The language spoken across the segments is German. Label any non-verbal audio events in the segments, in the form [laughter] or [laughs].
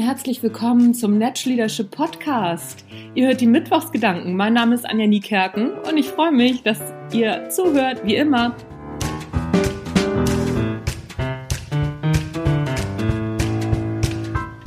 herzlich willkommen zum Natural Leadership Podcast. Ihr hört die Mittwochsgedanken. Mein Name ist Anja Niekerken und ich freue mich, dass ihr zuhört, wie immer.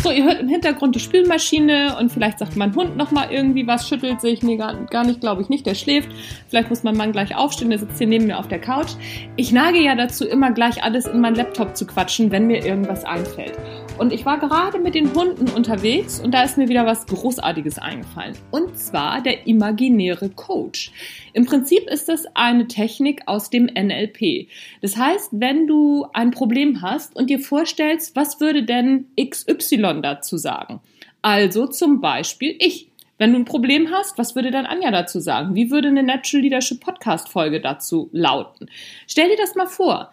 So, ihr hört im Hintergrund die Spülmaschine und vielleicht sagt mein Hund noch mal irgendwie was, schüttelt sich. Nee, gar, gar nicht, glaube ich nicht. Der schläft. Vielleicht muss mein Mann gleich aufstehen, der sitzt hier neben mir auf der Couch. Ich nage ja dazu, immer gleich alles in meinen Laptop zu quatschen, wenn mir irgendwas einfällt. Und ich war gerade mit den Hunden unterwegs und da ist mir wieder was Großartiges eingefallen. Und zwar der imaginäre Coach. Im Prinzip ist das eine Technik aus dem NLP. Das heißt, wenn du ein Problem hast und dir vorstellst, was würde denn XY dazu sagen? Also zum Beispiel ich. Wenn du ein Problem hast, was würde dann Anja dazu sagen? Wie würde eine Natural Leadership Podcast Folge dazu lauten? Stell dir das mal vor.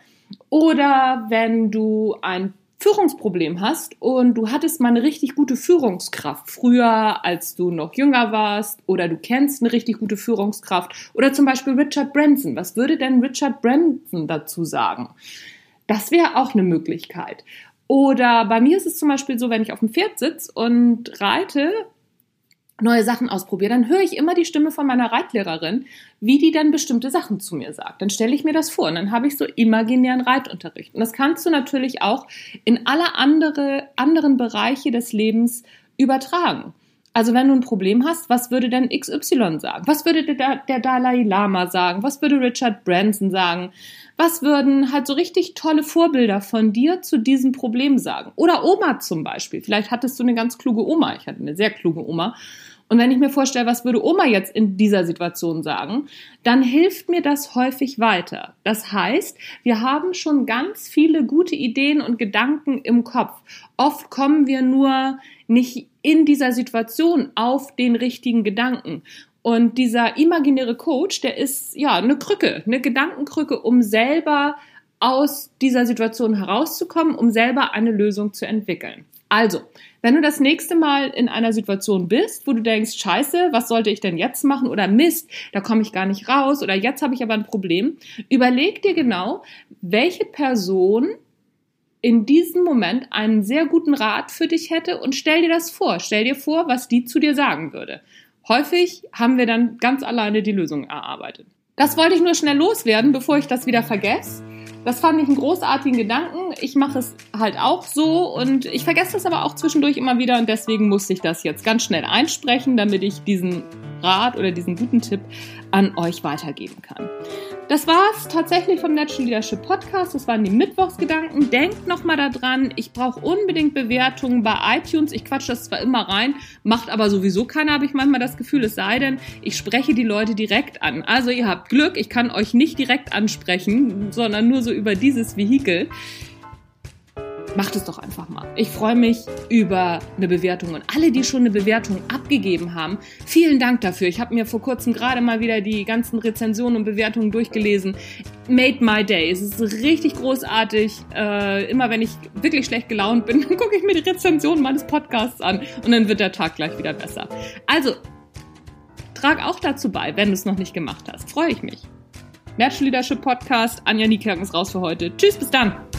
Oder wenn du ein Führungsproblem hast und du hattest mal eine richtig gute Führungskraft früher, als du noch jünger warst, oder du kennst eine richtig gute Führungskraft, oder zum Beispiel Richard Branson. Was würde denn Richard Branson dazu sagen? Das wäre auch eine Möglichkeit. Oder bei mir ist es zum Beispiel so, wenn ich auf dem Pferd sitze und reite, neue Sachen ausprobiere, dann höre ich immer die Stimme von meiner Reitlehrerin, wie die dann bestimmte Sachen zu mir sagt. Dann stelle ich mir das vor und dann habe ich so imaginären Reitunterricht. Und das kannst du natürlich auch in alle andere, anderen Bereiche des Lebens übertragen. Also wenn du ein Problem hast, was würde denn XY sagen? Was würde der, der Dalai Lama sagen? Was würde Richard Branson sagen? Was würden halt so richtig tolle Vorbilder von dir zu diesem Problem sagen? Oder Oma zum Beispiel. Vielleicht hattest du eine ganz kluge Oma. Ich hatte eine sehr kluge Oma. Und wenn ich mir vorstelle, was würde Oma jetzt in dieser Situation sagen, dann hilft mir das häufig weiter. Das heißt, wir haben schon ganz viele gute Ideen und Gedanken im Kopf. Oft kommen wir nur nicht in dieser Situation auf den richtigen Gedanken. Und dieser imaginäre Coach, der ist ja eine Krücke, eine Gedankenkrücke, um selber aus dieser Situation herauszukommen, um selber eine Lösung zu entwickeln. Also, wenn du das nächste Mal in einer Situation bist, wo du denkst, scheiße, was sollte ich denn jetzt machen? Oder Mist, da komme ich gar nicht raus. Oder jetzt habe ich aber ein Problem. Überleg dir genau, welche Person in diesem Moment einen sehr guten Rat für dich hätte und stell dir das vor. Stell dir vor, was die zu dir sagen würde. Häufig haben wir dann ganz alleine die Lösung erarbeitet. Das wollte ich nur schnell loswerden, bevor ich das wieder vergesse. Das fand ich einen großartigen Gedanken. Ich mache es halt auch so und ich vergesse das aber auch zwischendurch immer wieder und deswegen musste ich das jetzt ganz schnell einsprechen, damit ich diesen Rat oder diesen guten Tipp an euch weitergeben kann. Das war's tatsächlich vom Natural Leadership Podcast. Das waren die Mittwochsgedanken. Denkt nochmal daran, ich brauche unbedingt Bewertungen bei iTunes. Ich quatsche das zwar immer rein, macht aber sowieso keiner, habe ich manchmal das Gefühl, es sei denn, ich spreche die Leute direkt an. Also ihr habt Glück, ich kann euch nicht direkt ansprechen, sondern nur so über dieses Vehikel macht es doch einfach mal. Ich freue mich über eine Bewertung und alle, die schon eine Bewertung abgegeben haben, vielen Dank dafür. Ich habe mir vor kurzem gerade mal wieder die ganzen Rezensionen und Bewertungen durchgelesen. Made my day. Es ist richtig großartig. Äh, immer wenn ich wirklich schlecht gelaunt bin, [laughs] dann gucke ich mir die Rezensionen meines Podcasts an und dann wird der Tag gleich wieder besser. Also, trag auch dazu bei, wenn du es noch nicht gemacht hast. Freue ich mich. Natural Leadership Podcast. Anja Niekerken ist raus für heute. Tschüss, bis dann.